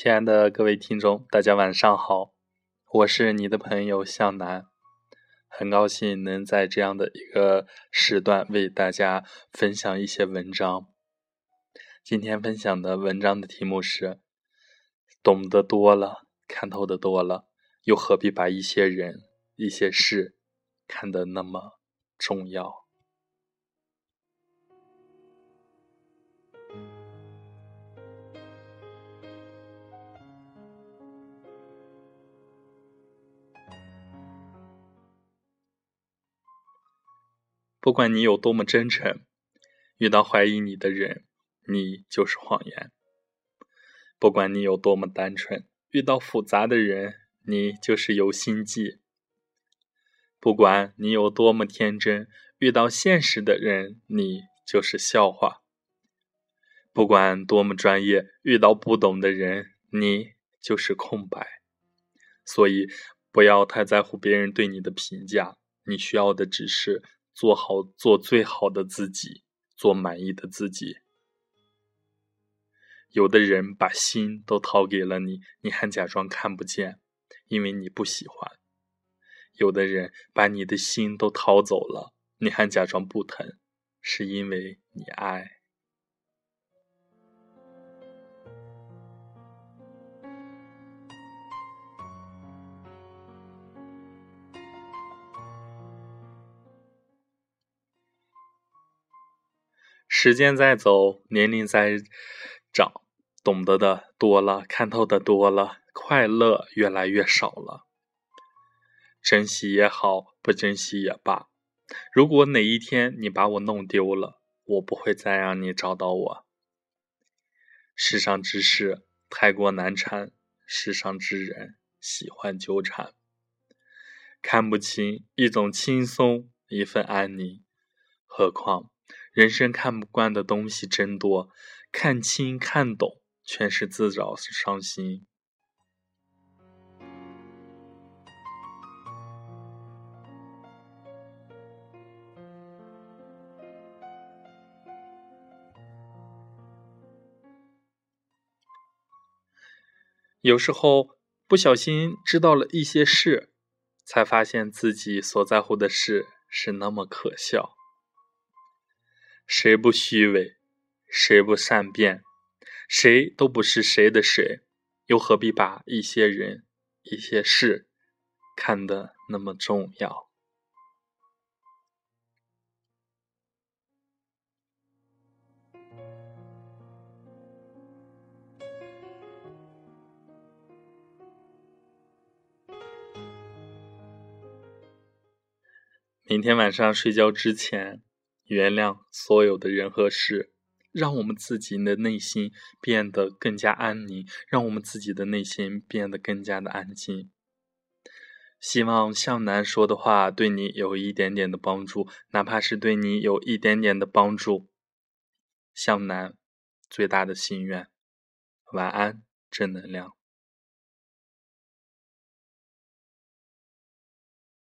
亲爱的各位听众，大家晚上好，我是你的朋友向南，很高兴能在这样的一个时段为大家分享一些文章。今天分享的文章的题目是：懂得多了，看透的多了，又何必把一些人、一些事看得那么重要？不管你有多么真诚，遇到怀疑你的人，你就是谎言；不管你有多么单纯，遇到复杂的人，你就是有心计；不管你有多么天真，遇到现实的人，你就是笑话；不管多么专业，遇到不懂的人，你就是空白。所以，不要太在乎别人对你的评价，你需要的只是。做好，做最好的自己，做满意的自己。有的人把心都掏给了你，你还假装看不见，因为你不喜欢；有的人把你的心都掏走了，你还假装不疼，是因为你爱。时间在走，年龄在长，懂得的多了，看透的多了，快乐越来越少了。珍惜也好，不珍惜也罢。如果哪一天你把我弄丢了，我不会再让你找到我。世上之事太过难缠，世上之人喜欢纠缠。看不清一种轻松，一份安宁，何况。人生看不惯的东西真多，看清看懂全是自找伤心。有时候不小心知道了一些事，才发现自己所在乎的事是那么可笑。谁不虚伪，谁不善变，谁都不是谁的谁，又何必把一些人、一些事看得那么重要？明天晚上睡觉之前。原谅所有的人和事，让我们自己的内心变得更加安宁，让我们自己的内心变得更加的安静。希望向南说的话对你有一点点的帮助，哪怕是对你有一点点的帮助。向南最大的心愿，晚安，正能量。